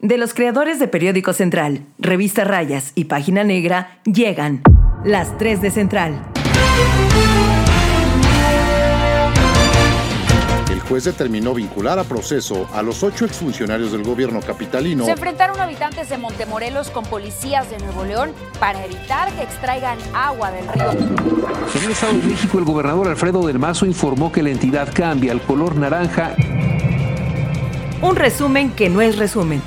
De los creadores de Periódico Central, Revista Rayas y Página Negra, llegan las 3 de Central. El juez determinó vincular a proceso a los ocho exfuncionarios del gobierno capitalino. Se enfrentaron habitantes de Montemorelos con policías de Nuevo León para evitar que extraigan agua del río. En el Estado de México, el gobernador Alfredo del Mazo informó que la entidad cambia al color naranja un resumen que no es resumen.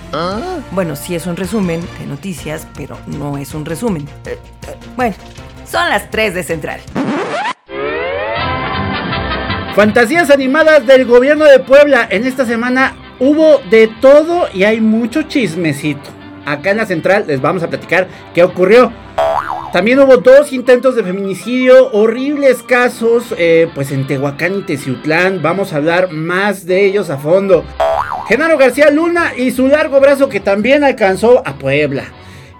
Bueno, sí es un resumen de noticias, pero no es un resumen. Eh, eh, bueno, son las 3 de Central. Fantasías animadas del gobierno de Puebla. En esta semana hubo de todo y hay mucho chismecito. Acá en la central les vamos a platicar qué ocurrió. También hubo dos intentos de feminicidio, horribles casos, eh, pues en Tehuacán y Teciutlán. Vamos a hablar más de ellos a fondo. Genaro García Luna y su largo brazo que también alcanzó a Puebla.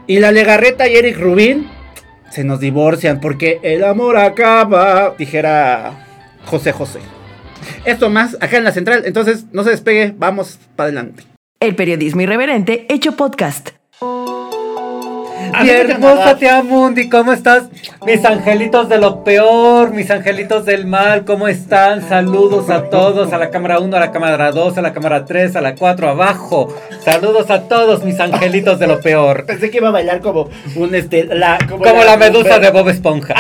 Y la Legarreta y Eric Rubín se nos divorcian porque el amor acaba, dijera José José. Esto más acá en la central, entonces no se despegue, vamos para adelante. El periodismo irreverente hecho podcast. Mi hermosa tía Mundi, ¿cómo estás? Mis angelitos de lo peor, mis angelitos del mal, ¿cómo están? Saludos a todos, a la cámara 1, a la cámara 2, a la cámara 3, a la 4, abajo. Saludos a todos, mis angelitos de lo peor. Pensé que iba a bailar como un este, la, como, la, medusa de Bob Esponja.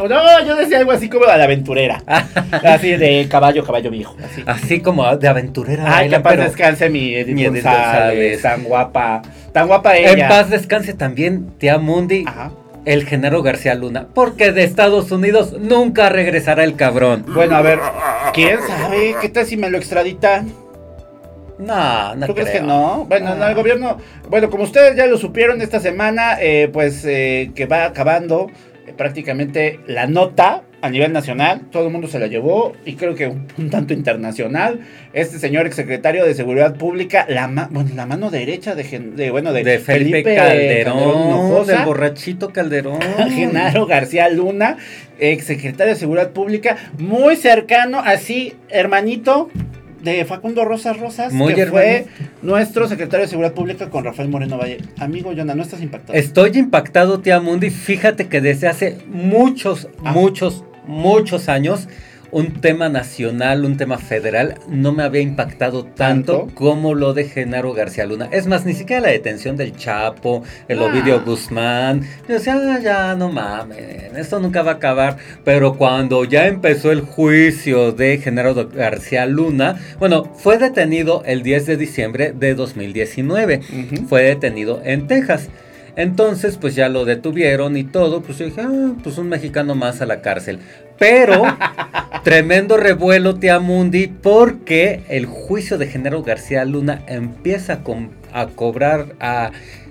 no, yo decía algo así como la aventurera. así de caballo, caballo viejo. Así, como de aventurera. Ay, que paz descanse mi mi González, tan guapa. Tan guapa ella. En paz descanse también, tía Mundi. El Genaro García Luna, porque de Estados Unidos nunca regresará el cabrón. Bueno, a ver, ¿quién sabe? ¿Qué tal si me lo extraditan? No, no ¿Tú crees que no? Bueno, el gobierno, bueno, como ustedes ya lo supieron esta semana, eh, pues eh, que va acabando eh, prácticamente la nota a nivel nacional, todo el mundo se la llevó y creo que un, tanto internacional. Este señor exsecretario de Seguridad Pública, la, la mano derecha de, bueno, de, Felipe, Calderón, del borrachito Calderón. Genaro García Luna, exsecretario de Seguridad Pública, muy cercano, así, hermanito, de Facundo Rosas Rosas, que fue nuestro secretario de Seguridad Pública con Rafael Moreno Valle. Amigo Jonah, ¿no estás impactado? Estoy impactado, tía Mundi. Fíjate que desde hace muchos, ah. muchos, muchos años un tema nacional, un tema federal, no me había impactado tanto, como lo de Genaro García Luna. Es más, ni siquiera la detención del Chapo, el Ovidio ah. Guzmán. Yo decía, ah, ya no mames, esto nunca va a acabar. Pero cuando ya empezó el juicio de Genaro García Luna, bueno, fue detenido el 10 de diciembre de 2019. Fue detenido en Texas. Entonces, pues ya lo detuvieron y todo. Pues yo dije, ah, pues un mexicano más a la cárcel. Pero, tremendo revuelo, Tia Mundi, porque el juicio de Genaro García Luna empieza a, a cobrar a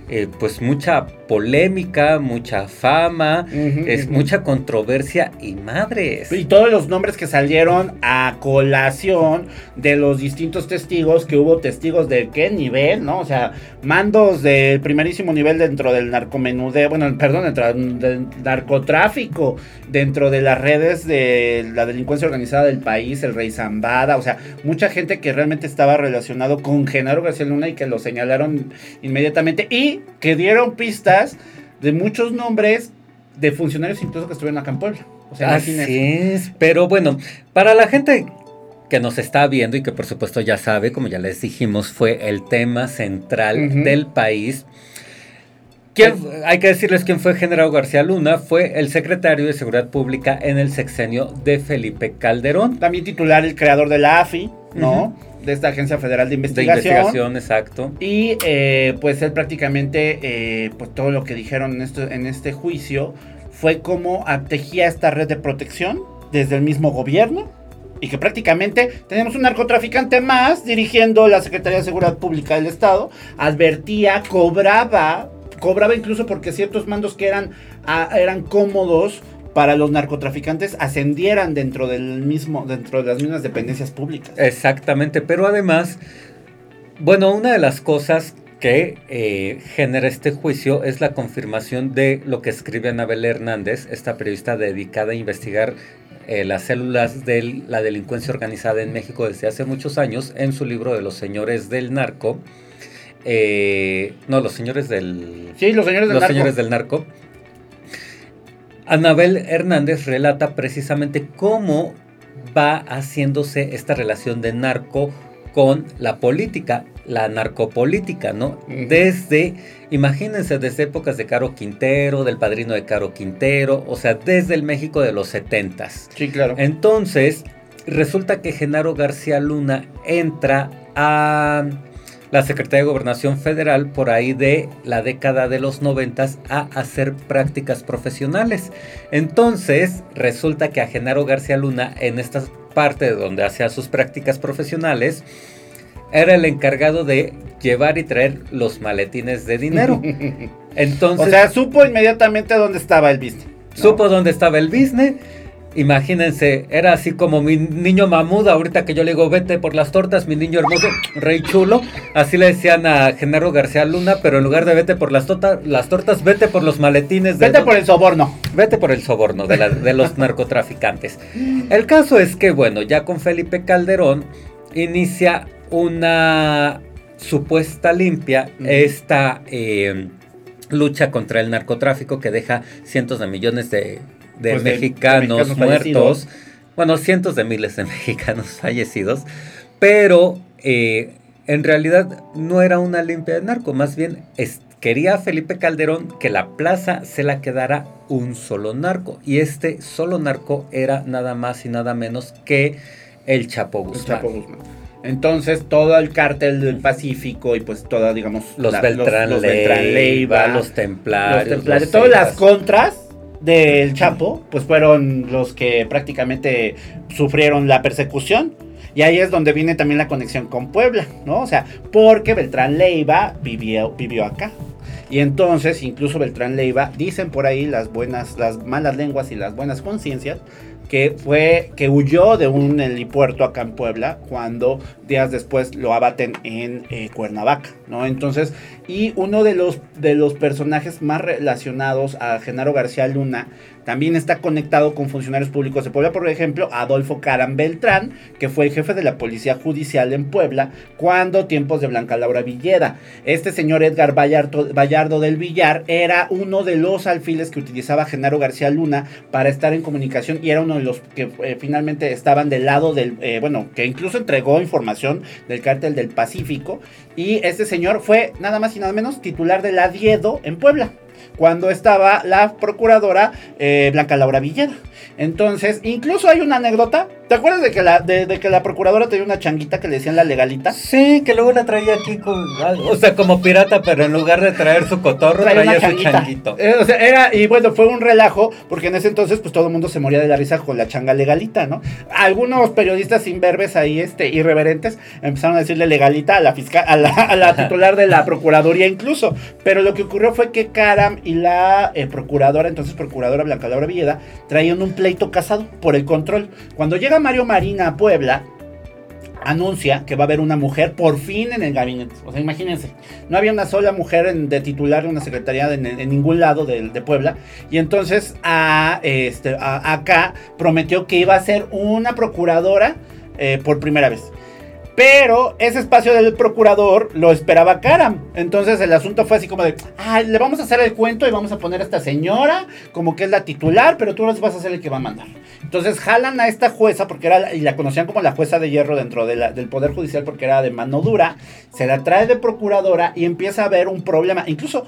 eh, pues mucha polémica, mucha fama, es mucha controversia y madres. Y todos los nombres que salieron a colación de los distintos testigos, que hubo testigos de qué nivel, ¿no? O sea, mandos del primerísimo nivel dentro del narcomenudeo, bueno, perdón, dentro del narcotráfico, dentro de las redes de la delincuencia organizada del país, el Rey Zambada, o sea, mucha gente que realmente estaba relacionado con Genaro García Luna y que lo señalaron inmediatamente y que dieron pistas de muchos nombres de funcionarios incluso que estuvieron acá en Puebla. O sea, Así es, pero bueno, para la gente que nos está viendo y que por supuesto ya sabe, como ya les dijimos, fue el tema central del país. hay que decirles quién fue General García Luna, fue el secretario de Seguridad Pública en el sexenio de Felipe Calderón. También titular, el creador de la AFI, ¿no? De esta Agencia Federal de Investigación. De investigación, exacto. Y eh, pues él prácticamente, eh, pues todo lo que dijeron en, esto, en este juicio fue cómo tejía esta red de protección desde el mismo gobierno y que prácticamente tenemos un narcotraficante más dirigiendo la Secretaría de Seguridad Pública del Estado, advertía, cobraba, cobraba incluso porque ciertos mandos que eran, ah, eran cómodos para los narcotraficantes ascendieran dentro del mismo, dentro de las mismas dependencias públicas. Exactamente, pero además, bueno, una de las cosas que eh, genera este juicio es la confirmación de lo que escribe Anabel Hernández, esta periodista dedicada a investigar eh, las células de la delincuencia organizada en México desde hace muchos años, en su libro de los señores del narco. eh, no, los señores del... Sí, los señores del los narco. señores del narco. Anabel Hernández relata precisamente cómo va haciéndose esta relación de narco con la política, la narcopolítica, ¿no? Desde, imagínense, desde épocas de Caro Quintero, del padrino de Caro Quintero, o sea, desde el México de los setentas. Sí, claro. Entonces, resulta que Genaro García Luna entra a la Secretaría de Gobernación Federal por ahí de la década de los noventas a hacer prácticas profesionales. Entonces, resulta que a Genaro García Luna, en esta parte donde hacía sus prácticas profesionales, era el encargado de llevar y traer los maletines de dinero. Entonces, o sea, supo inmediatamente dónde estaba el business. ¿no? Supo dónde estaba el business. Imagínense, era así como mi niño mamuda, ahorita que yo le digo, vete por las tortas, mi niño hermoso, rey chulo. Así le decían a Genaro García Luna, pero en lugar de vete por las, tota- las tortas, vete por los maletines. de- Vete por el soborno. Vete por el soborno de, la- de los narcotraficantes. El caso es que, bueno, ya con Felipe Calderón inicia una supuesta limpia, esta eh, lucha contra el narcotráfico que deja cientos de millones de, de Pues de- de mexicanos muertos, fallecidos. bueno, cientos de miles de mexicanos fallecidos, pero eh, en realidad no era una limpia de narco, más bien es- quería Felipe Calderón que la plaza se la quedara un solo narco, y este solo narco era nada más y nada menos que el Chapo El Guzmán. Chapo Guzmán. Entonces, todo el cártel del Pacífico y pues toda, digamos, Los, la- Beltrán, los Leiva, Beltrán Leiva, los templarios, los templarios, los todas las contras del Chapo, pues fueron los que prácticamente sufrieron la persecución. Y ahí es donde viene también la conexión con Puebla, ¿no? O sea, porque Beltrán Leiva vivió, vivió acá. Y entonces, incluso Beltrán Leiva, dicen por ahí las buenas, las malas lenguas y las buenas conciencias, que fue, que huyó de un helipuerto acá en Puebla, cuando días después lo abaten en eh, Cuernavaca, ¿no? Entonces, y uno de los, de los personajes más relacionados a Genaro García Luna también está conectado con funcionarios públicos de Puebla, por ejemplo, Adolfo Caram Beltrán, que fue el jefe de la Policía Judicial en Puebla cuando tiempos de Blanca Laura Villeda. Este señor Edgar Vallardo, Vallardo del Villar era uno de los alfiles que utilizaba Genaro García Luna para estar en comunicación y era uno de los que eh, finalmente estaban del lado del, eh, bueno, que incluso entregó información del cártel del Pacífico. Y este señor fue nada más y nada menos titular del Adiedo en Puebla cuando estaba la procuradora eh, Blanca Laura Villeda. Entonces, incluso hay una anécdota. ¿Te acuerdas de que, la, de, de que la procuradora tenía una changuita que le decían la legalita? Sí, que luego la traía aquí con, o sea, como pirata, pero en lugar de traer su cotorro, Traía su changuita. changuito. Eh, o sea, era, y bueno, fue un relajo, porque en ese entonces, pues todo el mundo se moría de la risa con la changa legalita, ¿no? Algunos periodistas imberbes ahí, este, irreverentes, empezaron a decirle legalita a la fiscal, a la, a la titular de la procuraduría incluso. Pero lo que ocurrió fue que Caram y la eh, procuradora, entonces procuradora Blanca Laura Villeda, traían un pleito casado por el control. Cuando llega Mario Marina Puebla, anuncia que va a haber una mujer por fin en el gabinete. O sea, imagínense, no había una sola mujer de titular de una secretaría en, ningún lado de, Puebla. Y entonces este, a- acá prometió que iba a ser una procuradora eh, por primera vez. Pero ese espacio del procurador lo esperaba Karam. Entonces el asunto fue así como de, ah, le vamos a hacer el cuento y vamos a poner a esta señora como que es la titular, pero tú vas a ser el que va a mandar. Entonces jalan a esta jueza, porque era, y la conocían como la jueza de hierro dentro del Poder Judicial porque era de mano dura, se la trae de procuradora y empieza a haber un problema. Incluso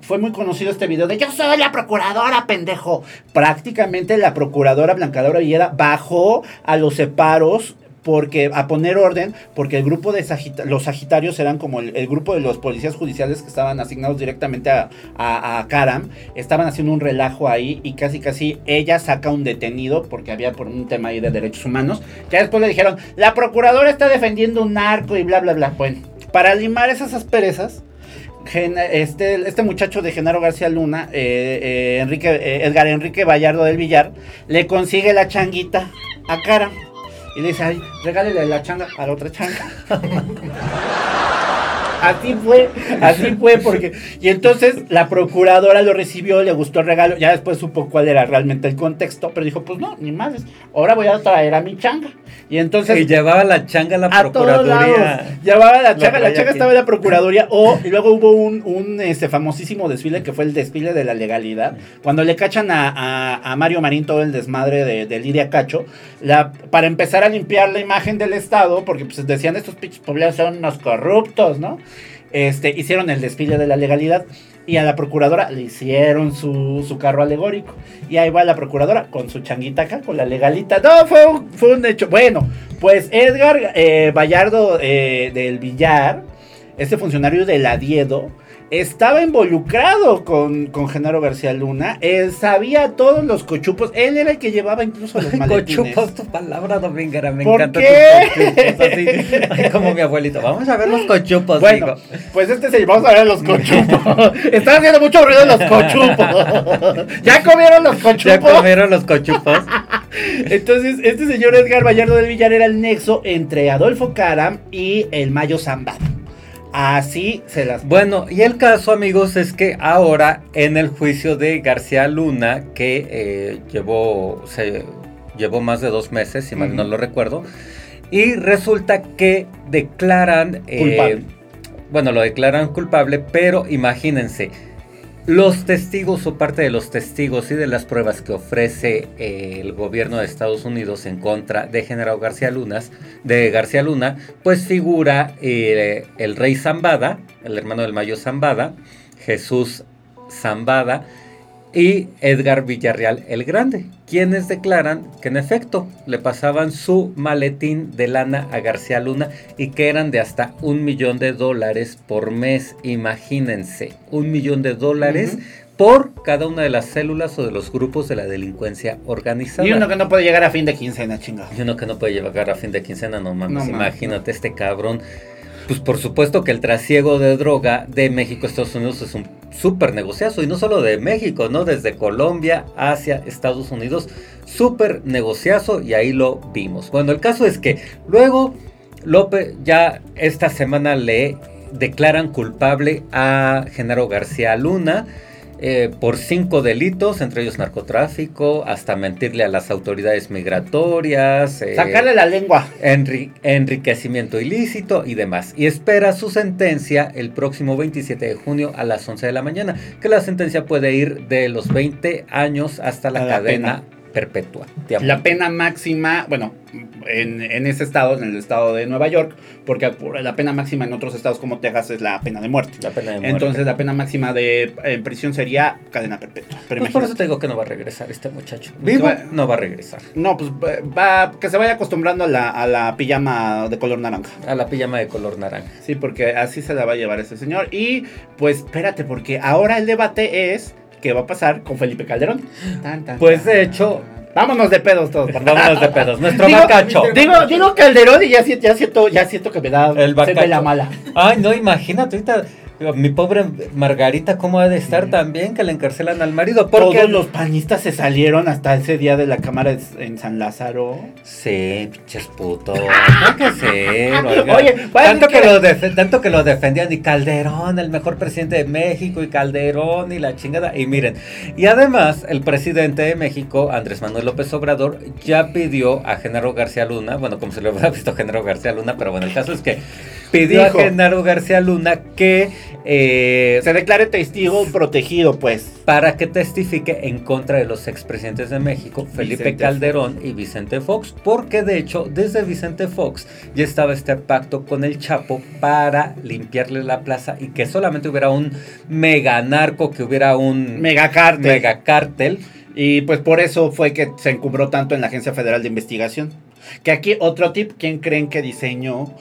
fue muy conocido este video de yo soy la procuradora, pendejo. Prácticamente la procuradora Blanca Laura Villeda bajó a los separos porque a poner orden, porque el grupo de los Sagitarios eran como el, grupo de los policías judiciales que estaban asignados directamente a, a, a Karam, estaban haciendo un relajo ahí y casi casi ella saca un detenido porque había por un tema ahí de derechos humanos, ya después le dijeron, la procuradora está defendiendo un narco y bla bla bla. Bueno, para limar esas asperezas, este, este muchacho de Genaro García Luna, eh, eh, Enrique, eh, Edgar Enrique Vallardo del Villar, le consigue la changuita a Karam. Y le dice, ay, regálele la changa a la otra changa. así fue, así fue, porque. Y entonces la procuradora lo recibió, le gustó el regalo, ya después supo cuál era realmente el contexto, pero dijo, pues no, ni más, ahora voy a traer a mi changa. Y entonces. Y llevaba la changa a la a procuraduría. Llevaba la changa, la changa aquí. estaba en la procuraduría. O y luego hubo un, un, este, famosísimo desfile que fue el desfile de la legalidad. Cuando le cachan a, a- a Mario Marín todo el desmadre de, de Lidia Cacho, la, para empezar a limpiar la imagen del Estado, porque pues decían estos pinches poblados son unos corruptos, ¿no? Este, hicieron el desfile de la legalidad y a la procuradora le hicieron su, su carro alegórico. Y ahí va la procuradora con su changuita acá, con la legalita. No, fue un, fue un hecho. Bueno, pues Edgar eh, Vallardo eh, del Villar, este funcionario del Adiedo, estaba involucrado con, con Genaro García Luna. Él sabía todos los cochupos. Él era el que llevaba incluso los maletines. Cochupos, tu palabra dominguera, me ¿Por encanta qué? tus cochupos, así, ay, como mi abuelito. Vamos a ver los cochupos, Bueno, digo. pues este se vamos a ver los cochupos. Están haciendo mucho ruido los cochupos. ¿Ya comieron los ¿Ya cochupos? comieron los cochupos? Entonces, este señor Edgar Vallardo del Villar era el nexo entre Adolfo Caram y el Mayo Zambada. Así se las... Bueno, y el caso, amigos, es que ahora en el juicio de García Luna, que eh, llevó, se, llevó más de dos meses, si mal no lo recuerdo, y resulta que declaran... eh, bueno, lo declaran culpable, pero imagínense, los testigos o parte de los testigos y de las pruebas que ofrece eh, el gobierno de Estados Unidos en contra de General García Lunas, de García Luna, pues figura eh, el rey Zambada, el hermano del Mayo Zambada, Jesús Zambada y Edgar Villarreal el Grande, quienes declaran que en efecto le pasaban su maletín de lana a García Luna y que eran de hasta un millón de dólares por mes, imagínense, un millón de dólares por cada una de las células o de los grupos de la delincuencia organizada. Y uno que no puede llegar a fin de quincena, chingado. Y uno que no puede llevar a fin de quincena, no mames. No mames, Imagínate este cabrón. Pues por supuesto que el trasiego de droga de México a Estados Unidos es un súper negociazo. Y no solo de México, ¿no? Desde Colombia hacia Estados Unidos. Súper negociazo y ahí lo vimos. Bueno, el caso es que luego López ya esta semana le declaran culpable a Genaro García Luna. Eh, por cinco delitos, entre ellos narcotráfico, hasta mentirle a las autoridades migratorias, eh, Sacarle la lengua. enri- enriquecimiento ilícito y demás. Y espera su sentencia el próximo 27 de junio a las 11 de la mañana, que la sentencia puede ir de los 20 años hasta la A la cadena perpetua. La pena máxima, bueno, en, en ese estado, en el estado de Nueva York, porque la pena máxima en otros estados como Texas es la pena de muerte. La pena de muerte. Entonces la pena máxima de en prisión sería cadena perpetua. Pero Pues por eso te digo que no va a regresar este muchacho. Vivo, va- no va a regresar. No, pues va, que se vaya acostumbrando a la, a la pijama de color naranja. A la pijama de color naranja. Sí, porque así se la va a llevar ese señor. Y pues espérate, porque ahora el debate es qué va a pasar con Felipe Calderón. Tan, tan, Pues de hecho, Vámonos de pedos todos. vámonos de pedos. Nuestro Digo, bacacho. Digo, digo Calderón y ya, si- ya siento, ya siento que me da El de bacacho. la mala. Ay, no, imagínate ahorita. Mi pobre Margarita, ¿cómo ha de estar también que le encarcelan al marido? Porque Todos los panistas se salieron hasta ese día de la cámara en San Lázaro. Sí, pinches putos. No que ser. Oye, tanto que, lo tanto que lo defendían y Calderón, el mejor presidente de México y Calderón y la chingada. Y miren, y además el presidente de México, Andrés Manuel López Obrador, ya pidió a Genaro García Luna, bueno, como se lo hubiera visto a Genaro García Luna, pero bueno, el caso es que pidió Dijo. a Genaro García Luna que eh, Se declare testigo protegido, pues. para que testifique en contra de los expresidentes de México, Felipe Vicente Calderón y Vicente Fox, porque de hecho desde Vicente Fox ya estaba este pacto con el Chapo para limpiarle la plaza y que solamente hubiera un mega narco, que hubiera un mega cártel. Y pues por eso fue que se encumbró tanto en la Agencia Federal de Investigación. Que aquí otro tip, ¿quién creen que diseñó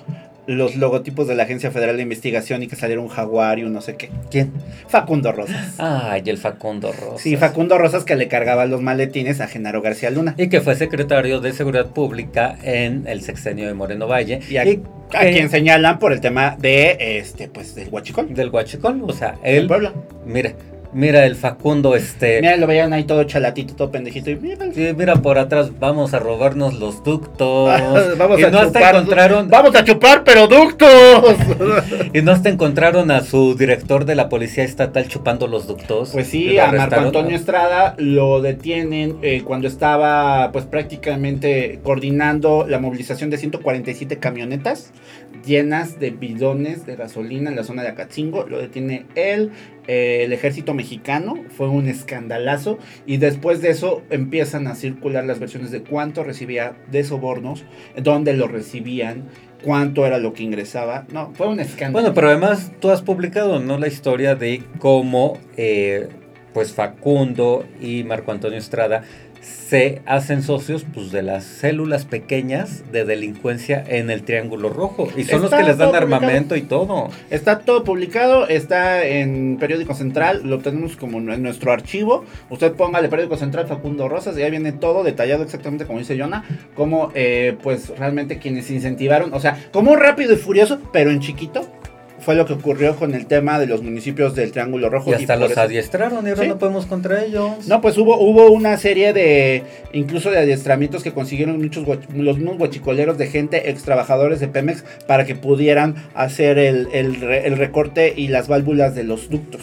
los logotipos de la Agencia Federal de Investigación y que saliera un jaguar y un no sé qué? ¿Quién? Facundo Rosas. Ay, el Facundo Rosas. Sí, Facundo Rosas que le cargaba los maletines a Genaro García Luna. Y que fue secretario de Seguridad Pública en el sexenio de Moreno Valle. Y a, y a que- quien señalan por el tema de este, pues, del huachicol. del Huachicol, o sea, El él Puebla. Mire, Mira el Facundo, este. Mira, lo veían ahí todo chalatito, todo pendejito. Y mira, Sí, mira por atrás, vamos a robarnos los ductos. vamos y a no hasta chupar. encontraron, Vamos a chupar, pero ductos. y no hasta encontraron a su director de la policía estatal chupando los ductos. Pues sí, a Marco. Antonio Estrada lo detienen eh, cuando estaba pues prácticamente coordinando la movilización de 147 camionetas llenas de bidones de gasolina en la zona de Acatzingo. Lo detiene eh, el ejército mexicano, fue un escandalazo y después de eso empiezan a circular las versiones de cuánto recibía de sobornos, dónde lo recibían, cuánto era lo que ingresaba. No, fue un escándalo. Bueno, pero además tú has publicado, ¿no? La historia de cómo, eh, pues Facundo y Marco Antonio Estrada se hacen socios pues de las células pequeñas de delincuencia en el Triángulo Rojo y son los que les dan armamento y todo. Está todo publicado, está en Periódico Central, lo tenemos como en nuestro archivo. Usted póngale Periódico Central Facundo Rosas y ahí viene todo detallado exactamente como dice Yona, como eh, pues realmente quienes incentivaron, o sea, como un rápido y furioso, pero en chiquito, fue lo que ocurrió con el tema de los municipios del Triángulo Rojo. Y hasta los eso- adiestraron y ahora Sí. no podemos contra ellos. No, pues hubo, hubo una serie de, incluso de adiestramientos que consiguieron muchos los mismos guachicoleros de gente, ex trabajadores de Pemex, para que pudieran hacer el, el el recorte y las válvulas de los ductos.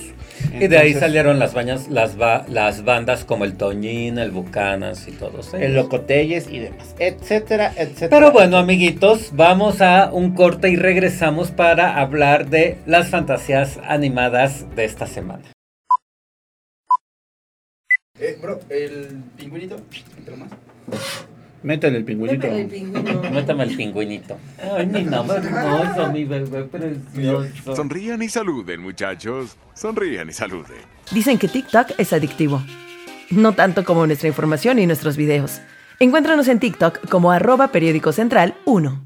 Y de ahí salieron las, bañas, las, ba- las bandas como el Toñín, el Bucanas y todos ellos. El Locotelles y demás, etcétera, etcétera. Pero bueno, amiguitos, vamos a un corte y regresamos para hablar de las fantasías animadas de esta semana. Eh, bro, el pingüinito, ¿entra más? Métele el pingüinito. Métame el pingüinito. Ay, mi amor hermoso, mi bebé precioso. Sonrían y saluden, muchachos. Sonrían y saluden. Dicen que TikTok es adictivo. No tanto como nuestra información y nuestros videos. Encuéntranos en TikTok como arroba periódico central 1.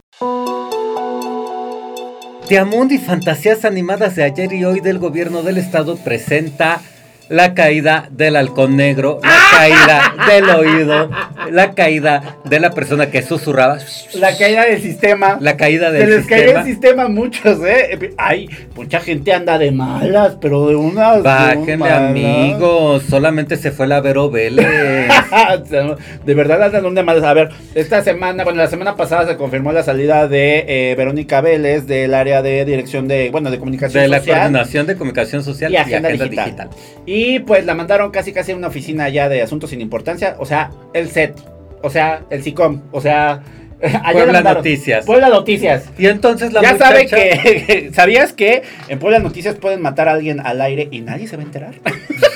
Tiamundi Fantasías Animadas de ayer y hoy del gobierno del estado presenta la caída del halcón negro, la caída del oído, la caída de la persona que susurraba, La caída del sistema. la caída Se del les cayó sistema. el sistema a muchos, ¿eh? Ay, mucha gente anda de malas, pero de unas. Bájenle, malas. amigos. Solamente se fue la Vero Vélez. de verdad andan de malas. A ver, esta semana, bueno, la semana pasada se confirmó la salida de eh, Verónica Vélez del área de dirección de, bueno, de comunicación de la social. coordinación de comunicación social y agenda, digital. digital. Y pues la mandaron casi casi a una oficina ya de asuntos sin importancia. O sea, el SET. O sea, el SICOM. O sea, ayer Puebla. Noticias. Puebla Noticias. Y entonces la ya muchacha... sabe que. ¿Sabías que en Puebla Noticias pueden matar a alguien al aire y nadie se va a enterar?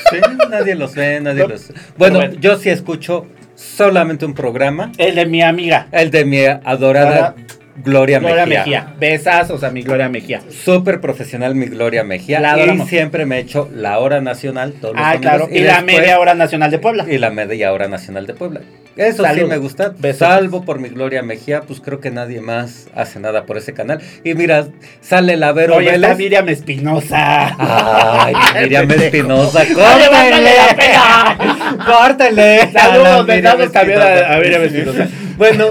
Sí, nadie los ve, nadie No, los... Bueno, bueno. yo sí escucho solamente un programa, El de mi amiga. el de mi adorada Gloria, Gloria Mejía. Mejía. Besazos a mi Gloria Mejía. Súper profesional mi Gloria Mejía. La y siempre me he hecho la hora nacional todos los Ah, claro. Y, la después- media hora nacional de Puebla. Y la media hora nacional de Puebla. Eso sí me gusta. Besos. Salvo por mi Gloria Mejía, pues creo que nadie más hace nada por ese canal. Y mira, sale la Vero Oye, está Vélez. Miriam Espinosa. Ay, Miriam. Espinosa, córtale. Córtale. Saludos, besados también a, a Miriam Espinosa. Bueno,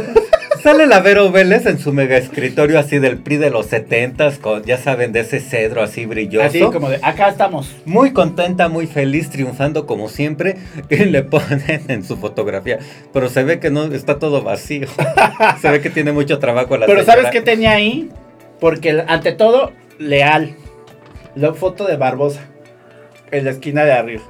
sale la Vero Vélez en su mega escritorio así del PRI de los setentas, con, ya saben, de ese cedro así brilloso. Así como de, acá estamos. Muy contenta, muy feliz, triunfando como siempre. Y le ponen en su fotografía. Pero se ve que no está todo vacío. se ve que tiene mucho trabajo la Pero señora. ¿sabes qué tenía ahí? Porque ante todo, leal. La foto de Barbosa. En la esquina de arriba.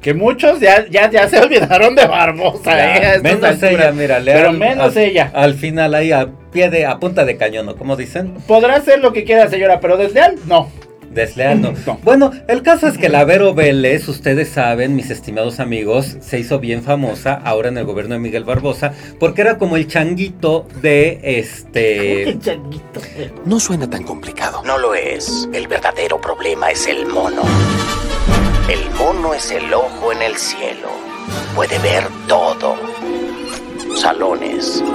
Que muchos ya, ya, ya se olvidaron de Barbosa. Ya, eh, menos alturas. ella, mira, Pero al- menos al- ella. Al final ahí a pie de, a punta de cañón, ¿no? ¿Cómo dicen? Podrá hacer lo que quiera, señora, pero desleal, no. Desleal, ¿no? No. Bueno, el caso es que la Vero Vélez, ustedes saben, mis estimados amigos, se hizo bien famosa ahora en el gobierno de Miguel Barbosa, porque era como el changuito de este. changuito. No suena tan complicado. No lo es. El verdadero problema es el mono. El mono es el ojo en el cielo. Puede ver todo. Salones.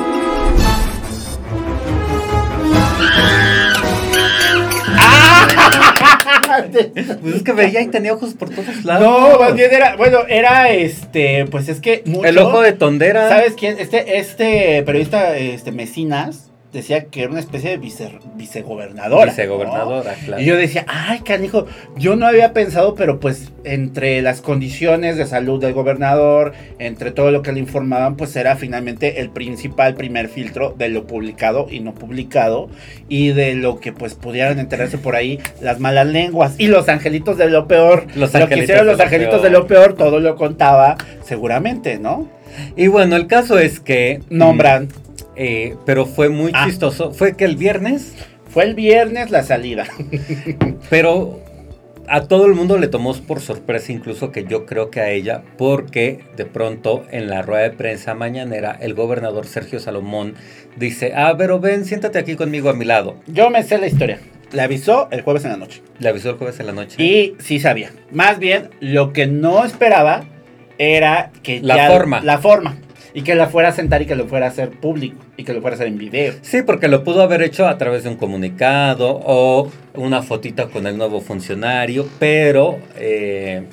Pues es que veía y tenía ojos por todos lados. No, más bien era, bueno, era este, pues es que mucho, El ojo de tondera. ¿Sabes quién? Este, este periodista, este, Mesinas, decía que era una especie de vice, vicegobernadora. Vicegobernadora, claro. Y yo decía, ay, canijo, yo no había pensado, pero pues entre las condiciones de salud del gobernador, entre todo lo que le informaban, pues era finalmente el principal primer filtro de lo publicado y no publicado y de lo que pues pudieran enterarse por ahí las malas lenguas y los angelitos de lo peor. Los lo que angelitos hicieron de los lo angelitos peor. de lo peor, todo lo contaba seguramente, ¿no? Y bueno, el caso es que... Nombran. mm, eh, pero fue muy Ah. chistoso. Fue que el viernes, Fue el viernes la salida. pero a todo el mundo le tomó por sorpresa, incluso que yo creo que a ella, porque de pronto en la rueda de prensa mañanera, el gobernador Sergio Salomón dice, ah, pero ven, siéntate aquí conmigo a mi lado. Yo me sé la historia. Le avisó el jueves en la noche. Le avisó el jueves en la noche. Y sí sabía. Más bien, lo que no esperaba era que La ya- forma. La forma. Y que la fuera a sentar y que lo fuera a hacer público. Y que lo fuera a hacer en video. Sí, porque lo pudo haber hecho a través de un comunicado o una fotita con el nuevo funcionario, pero eh,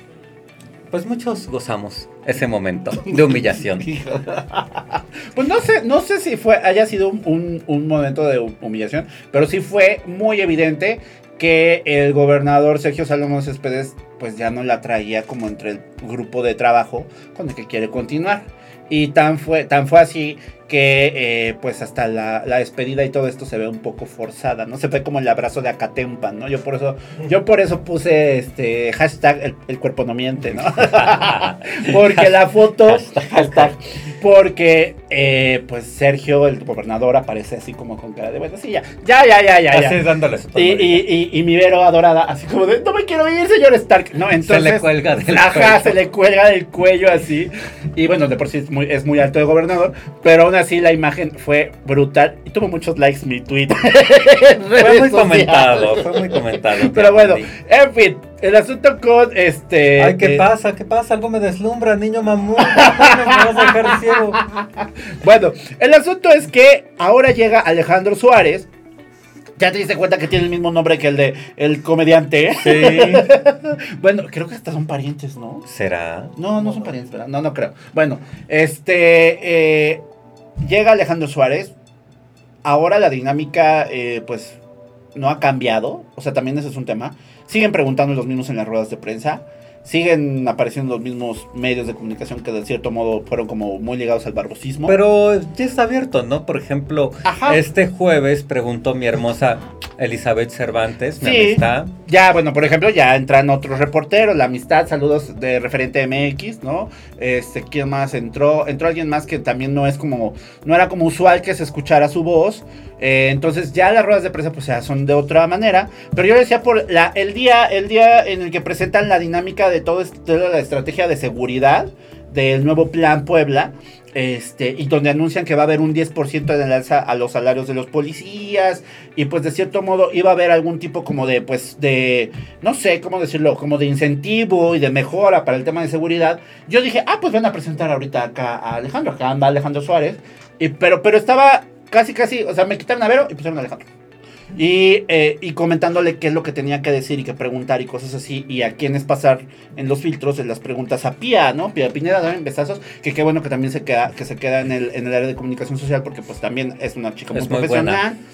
pues muchos gozamos ese momento de humillación. Pues no sé, no sé si fue, haya sido un, un- un momento de hu- humillación, pero sí fue muy evidente que el gobernador Sergio Salomón Céspedes pues ya no la traía como entre el grupo de trabajo con el que quiere continuar. Y tan fue, tan fue así que eh, pues hasta la, la despedida y todo esto se ve un poco forzada, ¿no? Se ve como el abrazo de Acatempa, ¿no? Yo por eso, yo por eso puse este hashtag el, el cuerpo no miente, ¿no? porque la foto, hashtag, porque eh, pues Sergio, el gobernador, aparece así como con cara de bueno, sí, ya, ya, ya, ya, ya. Así ya. dándole su Y, y, y, y mi Vero adorada, así como de, no me quiero ir, señor Stark. No, entonces. le cuelga del Ajá, cuello. se le cuelga del cuello así. Y bueno, de por sí es muy, es muy alto el gobernador. Pero aún así la imagen fue brutal. Y tuvo muchos likes mi tweet. Fue muy comentado, fue muy comentado. Pero bueno, en fin, el asunto con este. Ay, ¿qué eh, pasa? ¿Qué pasa? Algo me deslumbra, niño mamón. ¿Cuándo me vas a dejar ciego? Bueno, el asunto es que ahora llega Alejandro Suárez. Ya te diste cuenta que tiene el mismo nombre que el de el comediante. Sí. bueno, creo que hasta son parientes, ¿no? ¿Será? No, no son parientes, ¿verdad? No, no creo. Bueno, este. eh, llega Alejandro Suárez. Ahora la dinámica, eh, pues, no ha cambiado. O sea, también ese es un tema. Siguen preguntando los mismos en las ruedas de prensa. Siguen apareciendo los mismos medios de comunicación que de cierto modo fueron como muy ligados al barbosismo. Pero ya está abierto, ¿no? Por ejemplo, Ajá. este jueves preguntó mi hermosa Elizabeth Cervantes, mi Sí. amistad. Ya, bueno, por ejemplo, ya entran otros reporteros, la amistad, saludos de referente MX, ¿no? Este, ¿quién más entró? Entró alguien más que también no es como, no era como usual que se escuchara su voz. Eh, entonces ya las ruedas de prensa pues ya son de otra manera. Pero yo decía por la, el día, el día en el que presentan la dinámica de todo esto, toda la estrategia de seguridad del nuevo plan Puebla. Este, y donde anuncian que va a haber un 10% de alza a los salarios de los policías. Y pues de cierto modo iba a haber algún tipo como de, pues, de, no sé cómo decirlo, como de incentivo y de mejora para el tema de seguridad. Yo dije, ah, pues van a presentar ahorita acá a Alejandro, acá anda Alejandro Suárez. Y, pero, pero estaba casi, casi, o sea, me quitaron a Vero y pusieron a Alejandro. Y, eh, y comentándole qué es lo que tenía que decir y que preguntar y cosas así. Y a quiénes pasar en los filtros de las preguntas a Pía, ¿no? Pía Pineda, dame besazos. Que qué bueno que también se queda, que se queda en el, en el área de comunicación social porque pues también es una chica muy Es muy profesional, muy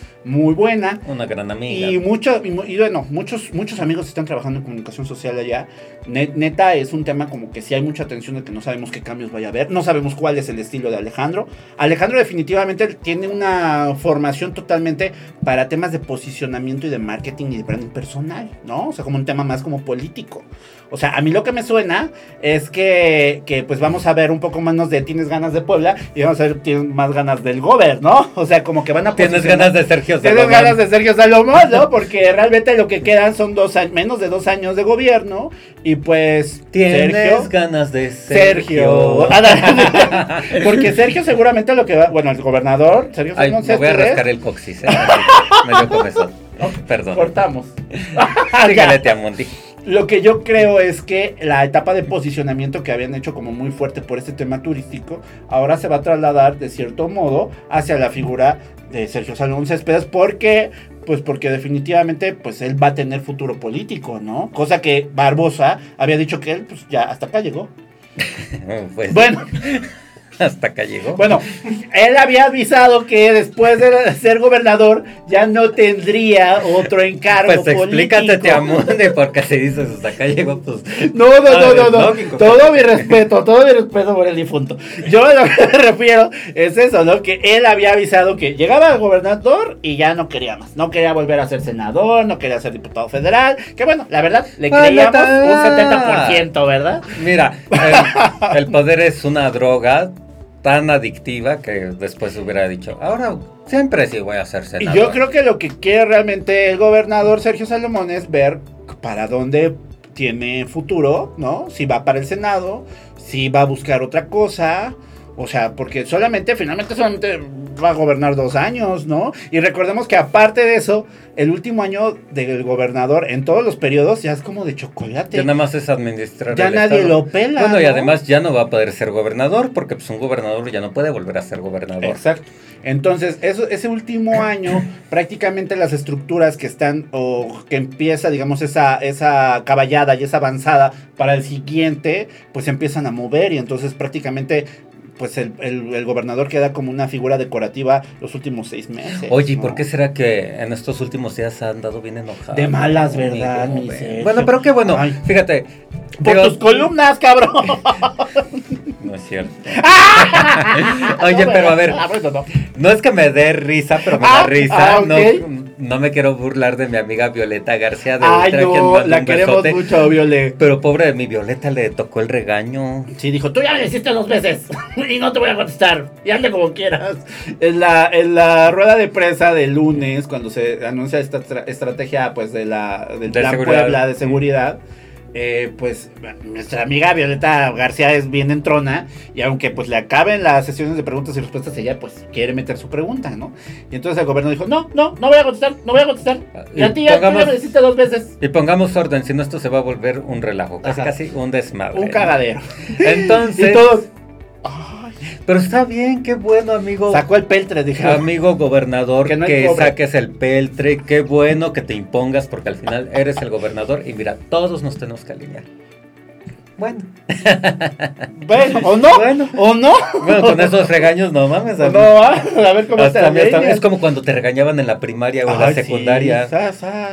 buena. Una gran amiga. Y, mucho, y, bueno, muchos, muchos amigos están trabajando en comunicación social allá. Ne- neta, es un tema como que sí hay mucha atención de que no sabemos qué cambios vaya a haber. No sabemos cuál es el estilo de Alejandro. Alejandro definitivamente tiene una formación totalmente para temas de posicionamiento y de marketing y de branding personal, ¿no? O sea, como un tema más como político. O sea, a mí lo que me suena es que, que pues vamos a ver un poco menos de tienes ganas de Puebla y vamos a ver tienes más ganas del Gober, ¿no? O sea, como que van a Tienes ganas de Sergio Tienes Salomón. ganas de Sergio Salomón, ¿no? Porque realmente lo que quedan son dos años, menos de dos años de gobierno. Y pues. Tienes Sergio. ganas de Sergio. Sergio. Porque Sergio seguramente lo que va. Bueno, el gobernador, Sergio Ay, Salomón me voy a rascar el coxis, ¿eh? Me dio comezón. Perdón. Cortamos. Mundi. Lo que yo creo es que la etapa de posicionamiento que habían hecho como muy fuerte por este tema turístico, ahora se va a trasladar de cierto modo hacia la figura de Sergio Salomón Céspedes, porque pues porque definitivamente pues él va a tener futuro político, ¿no? Cosa que Barbosa había dicho que él pues ya hasta acá llegó. Pues, Bueno, Hasta acá llegó. Bueno, él había avisado que después de ser gobernador ya no tendría otro encargo Pues explícate, político. Teamunde, porque si dices hasta acá llegó, pues. No, no, no, Ah, no, no. lógico. Todo mi respeto, todo mi respeto por el difunto. Yo lo que me refiero es eso, ¿no? Que él había avisado que llegaba a gobernador y ya no quería más. No quería volver a ser senador, no quería ser diputado federal. Que bueno, la verdad, le creíamos un 70%, ¿verdad? Mira, el, el poder es una droga tan adictiva que después hubiera dicho, ahora siempre sí voy a ser Y senador. yo creo que lo que quiere realmente el gobernador Sergio Salomón es ver para dónde tiene futuro, ¿no? Si va para el Senado, si va a buscar otra cosa. O sea, porque solamente, finalmente solamente va a gobernar dos años, ¿no? Y recordemos que aparte de eso, el último año del gobernador en todos los periodos ya es como de chocolate. Ya nada más es administrar. Ya el nadie estado. lo pela, Bueno, y además ya no va a poder ser gobernador, porque pues un gobernador ya no puede volver a ser gobernador. Exacto. Entonces, eso, ese último año, prácticamente las estructuras que están, o que empieza, digamos, esa, esa caballada y esa avanzada para el siguiente, pues se empiezan a mover y entonces prácticamente, pues el, el- el gobernador queda como una figura decorativa los últimos seis meses. Oye, ¿y ¿no? por qué será que en estos últimos días ha andado bien enojado? De malas, ¿verdad, Amigo, mi ve. Sergio? Bueno, pero qué bueno. Ay. Fíjate. Por digo, tus columnas, cabrón. No es cierto. Oye, pero a ver, Ah, no. es que me dé risa, pero me Ah, da risa. ah, no, no me quiero burlar de mi amiga Violeta García de Ay, Ultra, no, la queremos besote. mucho, Viole. Pero pobre de mi Violeta le tocó el regaño. Sí, dijo, tú ya me hiciste dos veces y no te voy a contestar. Y hazle como quieras. En la, en la rueda de prensa del lunes, cuando se anuncia esta tra- estrategia pues de la, del De Plan. Puebla de seguridad, eh, pues nuestra amiga Violeta García es bien entrona y aunque pues le acaben las sesiones de preguntas y respuestas, ella pues quiere meter su pregunta, ¿no? Y entonces el gobierno dijo, no, no, no voy a contestar, no voy a contestar. Y a ti ya, pongamos- me hiciste dos veces. Y pongamos orden, si no esto se va a volver un relajo, casi casi un desmadre. Un cagadero. Entonces, Y todos, pero está bien, qué bueno, amigo. sacó el peltre, dije. Amigo gobernador, Que no saques el peltre, qué bueno que te impongas porque al final eres el gobernador y mira, todos nos tenemos que alinear. Bueno, Bueno, o no, Bueno. o no. bueno con esos regaños no mames. Amigo. no, a ver cómo Hasta está a mí hasta- es como cuando te regañaban en la primaria o en la secundaria.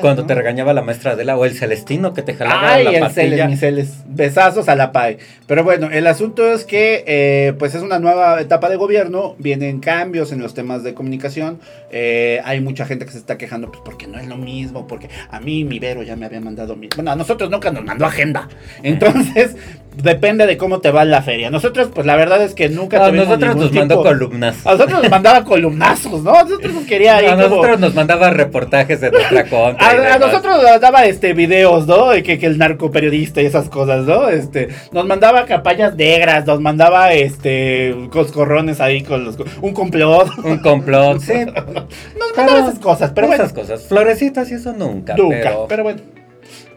Cuando te regañaba la maestra Adela o el Celestino que te jalaba Ay, la el pastilla. Celes, mi Celes. Besazos a la PAE. Pero bueno, el asunto es que eh, pues es una nueva etapa de gobierno, vienen cambios en los temas de comunicación, eh, hay mucha gente que se está quejando pues porque no es lo mismo, porque a mí mi Vero ya me había mandado mi... Bueno, a nosotros nunca nos mandó agenda. Entonces, depende de cómo te va la feria. Nosotros pues la verdad es que nunca A tuvimos nosotros nos mandó columnas. A nosotros nos mandaba columnazos, ¿no? A nosotros nos quería ahí A como- nosotros nos mandaba reportajes de nuestra contra. A, nosotros nos daba este videos, ¿no? Que, que el narcoperiodista y esas cosas, ¿no? Este, nos mandaba campañas negras, nos mandaba este coscorrones ahí con los un complot. Un complot, sí. Nos mandaba esas cosas, pero bueno, esas cosas. Florecitas y eso nunca. nunca, pero, pero bueno.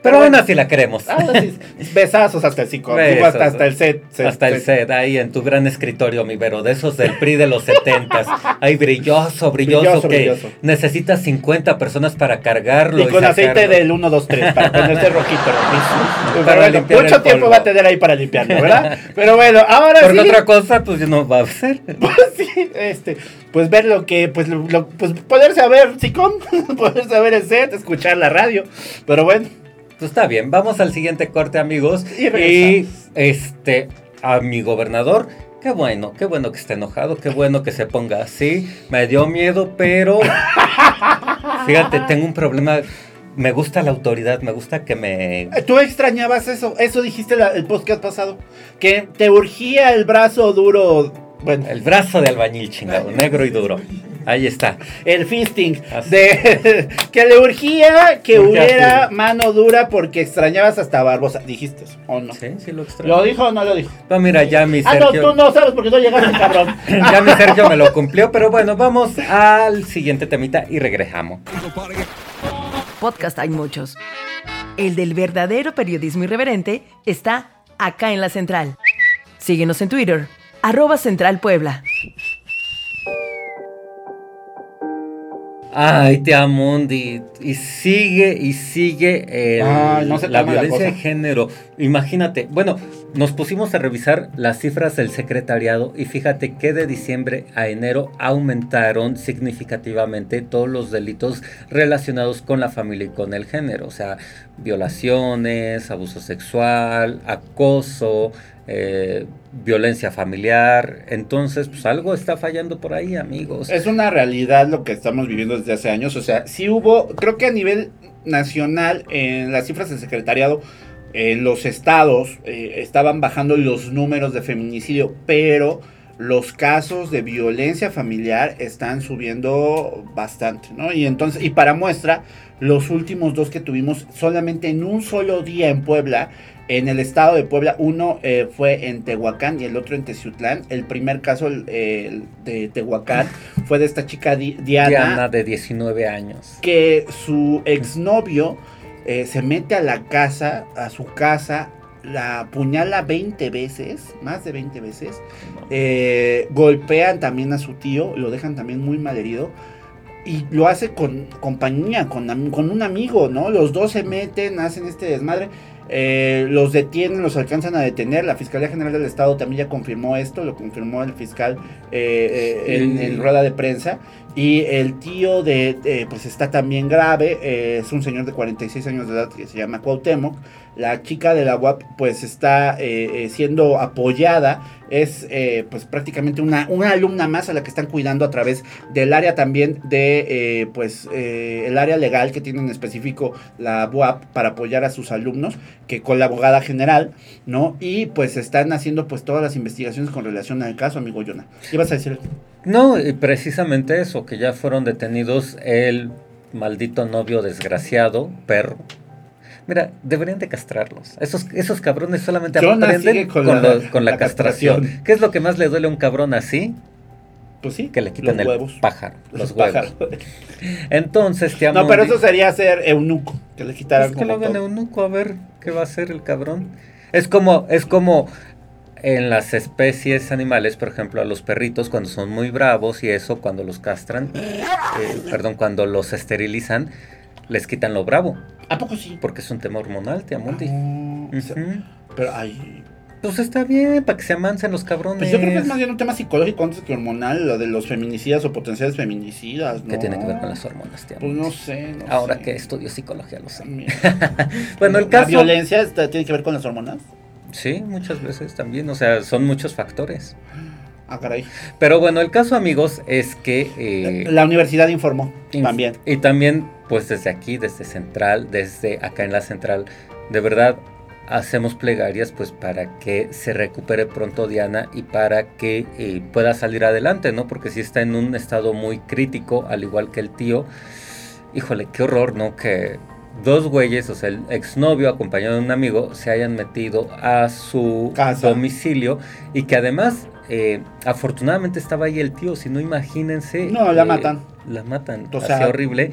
Pero aún así la queremos. Ahora sí, besazos hasta el digo, Besos. hasta, hasta el set, set, Hasta el set, ahí en tu gran escritorio, mi Vero, de esos del PRI de los setentas. Ahí brilloso, brilloso, Brilloso, que brilloso. necesitas 50 personas para cargarlo. Y con aceite del 1, 2, 3 para ponerse rojito. Para bueno, limpiar mucho el tiempo va a tener ahí para limpiarlo, ¿verdad? Pero bueno, ahora Porque sí. otra cosa, pues ya no va a ser. Pues sí, este, pues ver lo que, pues, lo- lo- pues poder saber Sicón, poder saber el set, escuchar la radio, pero bueno, Pues está bien, vamos al siguiente corte, amigos. Y este, a mi gobernador, qué bueno, qué bueno que esté enojado, qué bueno que se ponga así. Me dio miedo, pero fíjate, tengo un problema. Me gusta la autoridad, me gusta que me. tú extrañabas eso, eso dijiste la- el podcast pasado, que te urgía el brazo duro, bueno, El brazo de albañil chingado, negro y duro. Ahí está. el fisting, Así. de que le urgía que hubiera mano dura porque extrañabas hasta Barbosa, dijiste eso, o no. Sí, sí lo extraño. ¿Lo dijo o no lo dijo? No, mira, ya mi Ah, no, Sergio. tú no sabes porque no llegaste, cabrón. Ya mi Sergio me lo cumplió, pero bueno, vamos al siguiente temita y regresamos. Podcast hay muchos. El del verdadero periodismo irreverente está acá en la central. Síguenos en Twitter, arroba Central Puebla. Ay, te Amundi. Y sigue y sigue el- Ay, no se la violencia de género. Imagínate, bueno, nos pusimos a revisar las cifras del secretariado y fíjate que de diciembre a enero aumentaron significativamente todos los delitos relacionados con la familia y con el género. O sea, violaciones, abuso sexual, acoso, eh, violencia familiar. Entonces, pues algo está fallando por ahí, amigos. Es una realidad lo que estamos viviendo desde hace años. O sea, sí hubo, creo que a nivel nacional, en las cifras del secretariado, en los estados eh, estaban bajando los números de feminicidio, pero los casos de violencia familiar están subiendo bastante, ¿no? Y entonces, y para muestra, los últimos dos que tuvimos solamente en un solo día en Puebla, en el estado de Puebla, uno eh, fue en Tehuacán y el otro en Teciutlán. El primer caso de Tehuacán fue de esta chica Di- Diana, Diana de 19 años. que su exnovio eh, se mete a la casa, a su casa, la apuñala 20 veces, más de 20 veces. Eh, golpean también a su tío, lo dejan también muy mal herido. Y lo hace con compañía, con, con un amigo, ¿no? Los dos se meten, hacen este desmadre. eh, los detienen, los alcanzan a detener. La Fiscalía General del Estado también ya confirmó esto, lo confirmó el fiscal eh, eh, en, en rueda de prensa. Y el tío de, de, pues está también grave, eh, es un señor de 46 años de edad que se llama Cuauhtémoc. La chica de la UAP pues está eh, eh, siendo apoyada, es eh, pues prácticamente una, una alumna más a la que están cuidando a través del área también de eh, pues el área legal que tiene en específico la UAP para apoyar a sus alumnos, que con la abogada general, ¿no? Y pues están haciendo pues todas las investigaciones con relación al caso, amigo Yona. ¿Ibas a decir? No, y precisamente eso, que ya fueron detenidos el maldito novio desgraciado, perro. Mira, deberían de castrarlos. Esos, esos cabrones solamente Jonah aprenden con, con la- lo- con la, la castración. castración. ¿Qué es lo que más le duele a un cabrón así? Pues sí, Que le quitan los el pájaro, los, Los huevos. pájaros. Entonces, te No, pero eso sería ser eunuco, que le quitaran Es que lo hagan eunuco, a ver qué va a hacer el cabrón. Es como, es como en las especies animales, por ejemplo, a los perritos cuando son muy bravos y eso, cuando los castran, eh, perdón, cuando los esterilizan, les quitan lo bravo. ¿A poco sí? Porque es un tema hormonal, amundi. Ah. Pero ay, Pues está bien, para que se amansen los cabrones. pues yo creo que es más bien un tema psicológico antes que hormonal, lo de los feminicidas o potenciales feminicidas, ¿no? ¿Qué tiene que ver con las hormonas, te Pues no sé, no Ahora sé. que estudio psicología lo sé. Bueno, el ¿La caso... violencia está- tiene que ver con las hormonas? Sí, muchas veces también, o sea, son muchos factores. Ah, caray. Pero bueno, el caso, amigos, es que... eh, La universidad informó Inf- también. Y también, pues desde aquí, desde Central, desde acá en la Central, de verdad hacemos plegarias pues para que se recupere pronto Diana y para que eh, pueda salir adelante, ¿no? Porque si está en un estado muy crítico, al igual que el tío, híjole, qué horror, ¿no? Que dos güeyes, o sea, el exnovio acompañado de un amigo, se hayan metido a su Casa. domicilio y que además, eh, afortunadamente estaba ahí el tío, si no imagínense. No, la eh, matan. La matan, O sea, horrible.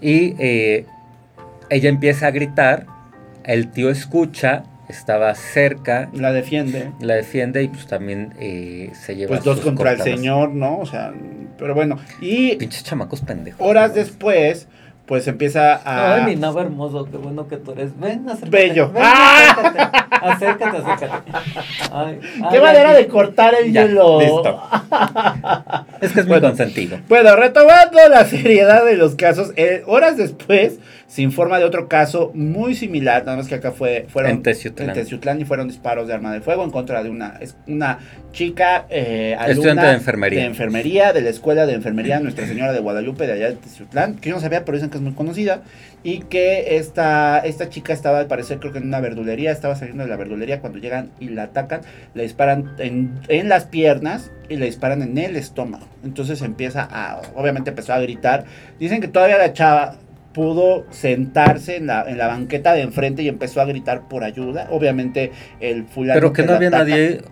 Y eh, ella empieza a gritar, el tío escucha, estaba cerca, La defiende. la defiende y pues también eh, se lleva Pues dos sus contra el señor, ¿no? O sea, pero bueno. Y Pinches chamacos pendejos. horas después, pues empieza a... Ay, mi nava hermoso, qué bueno que tú eres. Ven, acércate. Bello. ven, ¡Ah! acércate. Acércate. Ay, ¡Qué ay, manera ay, de cortar el Ya, hielo! listo. Es que es muy Bueno. consentido. Bueno, retomando la seriedad de los casos, eh, horas después se informa de otro caso muy similar, nada más que acá fue fueron En Teciutlán. en Teciutlán y fueron disparos de arma de fuego en contra de una una chica eh, alumna Estudiante de enfermería. de enfermería de la escuela de enfermería Nuestra Señora de Guadalupe de allá de Teciutlán, que yo no sabía, pero dicen que es muy conocida y que esta esta chica estaba al parecer creo que en una verdulería, estaba saliendo de la verdulería cuando llegan y la atacan, le disparan en, en las piernas y le disparan en el estómago. Entonces empieza a, obviamente empezó a gritar. Dicen que todavía la chava pudo sentarse en la, en la banqueta de enfrente y empezó a gritar por ayuda. Obviamente el fulano... Pero que no había ataca, nadie.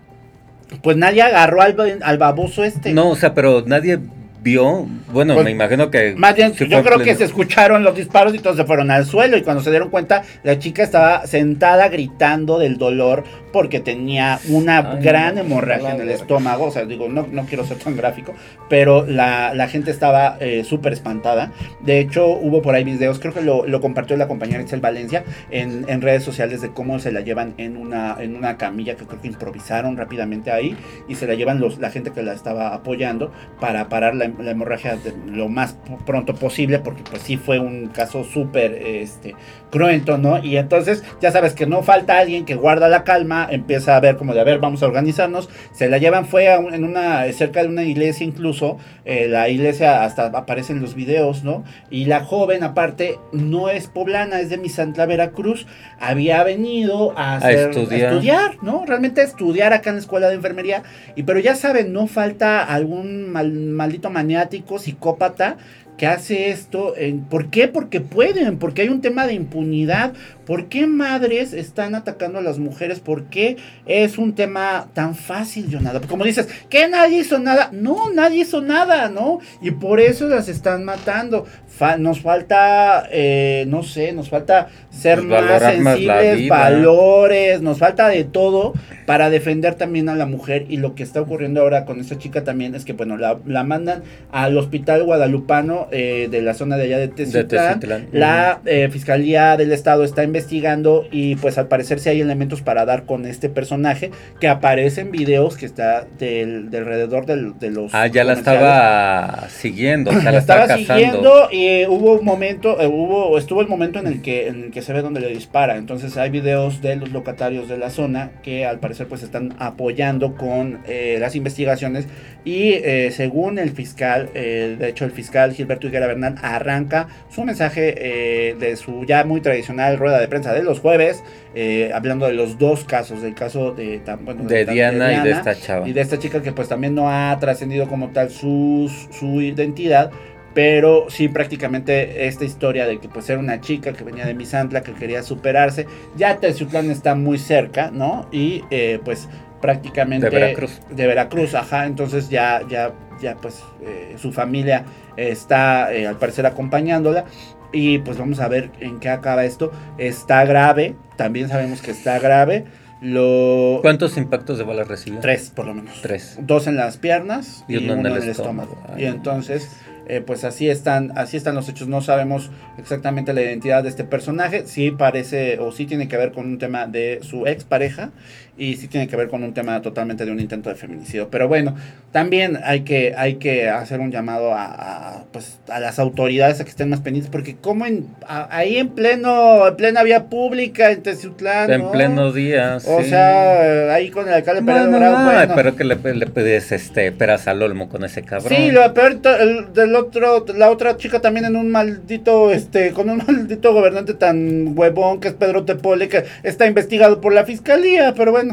Pues nadie agarró al, al baboso este. No, o sea, pero nadie vio, bueno, Pues, me imagino que... Más bien, yo creo que se escucharon los disparos y todos se fueron al suelo. Y cuando se dieron cuenta, la chica estaba sentada gritando del dolor porque tenía una Ay, gran hemorragia en el verga. estómago. O sea, digo, no, no quiero ser tan gráfico, pero la, la gente estaba eh, súper espantada. De hecho, hubo por ahí videos, creo que lo, lo compartió la compañera Itzel Valencia en, en redes sociales de cómo se la llevan en una, en una camilla que creo que improvisaron rápidamente ahí y se la llevan los, la gente que la estaba apoyando para parar la, hemorragia de lo más pronto posible, porque pues sí fue un caso súper este, cruento, ¿no? Y entonces ya sabes que no falta alguien que guarda la calma, empieza a ver como de, a ver, vamos a organizarnos, se la llevan, fue a un- en una, cerca de una iglesia incluso, eh, la iglesia hasta aparece en los videos, ¿no? Y la joven aparte no es poblana, es de Misantla, Veracruz, había venido a, hacer- estudiar. estudiar, ¿no? Realmente a estudiar acá en la escuela de enfermería, y pero ya saben, no falta algún mal- maldito maniático, psicópata, que hace esto. en- ¿Por qué? Porque pueden, porque hay un tema de impunidad. ¿Por qué madres están atacando a las mujeres? ¿Por qué es un tema tan fácil, Jonada? Como dices, que nadie hizo nada. No, nadie hizo nada, ¿no? Y por eso las están matando. Fa- nos falta, eh, no sé, nos falta ser Pues más sensibles, valores, nos falta de todo para defender también a la mujer. Y lo que está ocurriendo ahora con esta chica también es que, bueno, la, la mandan al hospital guadalupano eh, de la zona de allá de. Teciutlán, La eh, Fiscalía del Estado está investigando y pues al parecer sí hay elementos para dar con este personaje que aparece en videos que está del, de alrededor del- de los... Ah, ya la estaba siguiendo, o sea, La la estaba siguiendo y eh, hubo un momento, hubo, estuvo el momento en el que en el que se ve donde le dispara. Entonces hay videos de los locatarios de la zona que al parecer pues están apoyando con las investigaciones y eh, según el fiscal, de hecho el fiscal Gilberto Higuera Bernal arranca su mensaje eh, de su ya muy tradicional rueda de prensa de los jueves, eh, hablando de los dos casos, del caso de, tam- bueno, De tam- Diana y de esta chava. y de esta chica que pues también no ha trascendido como tal su, su identidad. Pero sí, prácticamente esta historia de que pues era una chica que venía de Misantla, que quería superarse. Ya Teciutlán está muy cerca, ¿no? Y eh, pues prácticamente... De Veracruz. De Veracruz, ajá. Entonces ya, ya, ya pues eh, su familia está eh, al parecer acompañándola. Y pues vamos a ver en qué acaba esto. Está grave, también sabemos que está grave. Lo... ¿Cuántos impactos de bala recibió? Tres, por lo menos. Tres. Dos en las piernas Y uno en el estómago. Y entonces, eh, pues así están, así están los hechos. No sabemos exactamente la identidad de este personaje. Sí parece, o sí tiene que ver con un tema de su expareja. Y sí tiene que ver con un tema totalmente de un intento de feminicidio. Pero bueno, también hay que, hay que hacer un llamado a, a, pues, a las autoridades a que estén más pendientes. Porque como en, a- ahí en pleno, en plena vía pública, en Teciutlán. En ¿no? pleno día, O sí. sea, ahí con el alcalde Pérez Bueno, Dorado, bueno. pero que le, le pides este, peras al olmo con ese cabrón. Sí, lo peor el- del otro, la otra chica también en un maldito, este, con un maldito gobernante tan huevón que es Pedro Tepole, que está investigado por la fiscalía, pero bueno,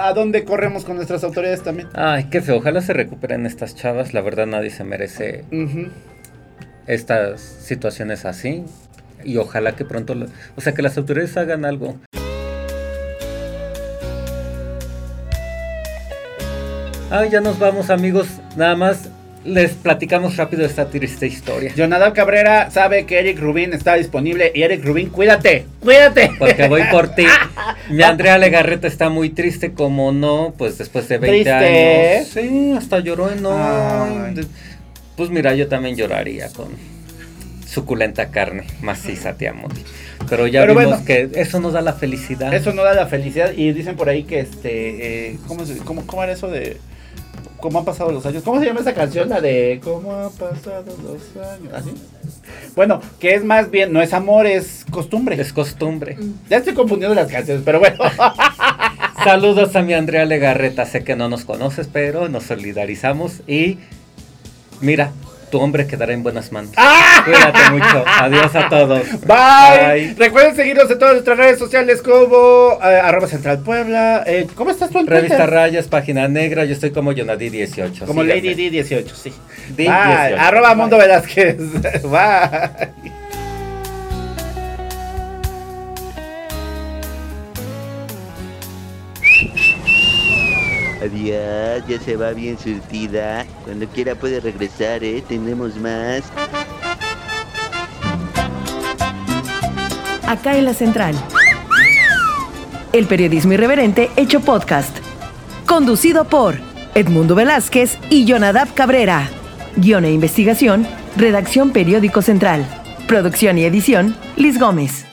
¿a dónde corremos con nuestras autoridades también? Ay, qué feo. Ojalá se recuperen estas chavas. La verdad, nadie se merece estas situaciones así. Y ojalá que pronto, lo- o sea, que las autoridades hagan algo. Ay, ya nos vamos, amigos. Nada más les platicamos rápido esta triste historia. Jonadab Cabrera sabe que Eric Rubín está disponible y Eric Rubín, cuídate, cuídate. Porque voy por ti. Mi Andrea Legarreta está muy triste, como no, pues después de 20 ¿Triste? años. Sí, hasta lloró en Ay. de- Pues mira, yo también lloraría con suculenta carne maciza, te amo. Pero ya Pero vimos bueno. que eso nos da la felicidad. Eso no da la felicidad y dicen por ahí que este, eh, ¿cómo, cómo, ¿cómo era eso de... ¿Cómo han pasado los años? ¿Cómo se llama esa canción? La de ¿Cómo han pasado los años? ¿Así? Bueno, que es más bien, no es amor, es costumbre. Es costumbre. Ya estoy confundiendo las canciones, pero bueno. Saludos a mi Andrea Legarreta. Sé que no nos conoces, pero nos solidarizamos. Y mira, tu hombre quedará en buenas manos. Cuídate mucho. Adiós a todos. Bye. Recuerden seguirnos en todas nuestras redes sociales como eh, arroba central puebla. Eh, ¿Cómo estás tú en Revista Twitter? Rayas, página negra. Yo estoy como Yonadi18. Como. Lady D18, sí. D Bye. 18. Arroba Bye. Mundo Velázquez. Bye. Adiós, ya se va bien surtida. Cuando quiera puede regresar, ¿eh? Tenemos más. Acá en la central. El periodismo irreverente hecho podcast. Conducido por Edmundo Velázquez y Jonadab Cabrera. Guión e investigación, redacción Periódico Central. Producción y edición, Liz Gómez.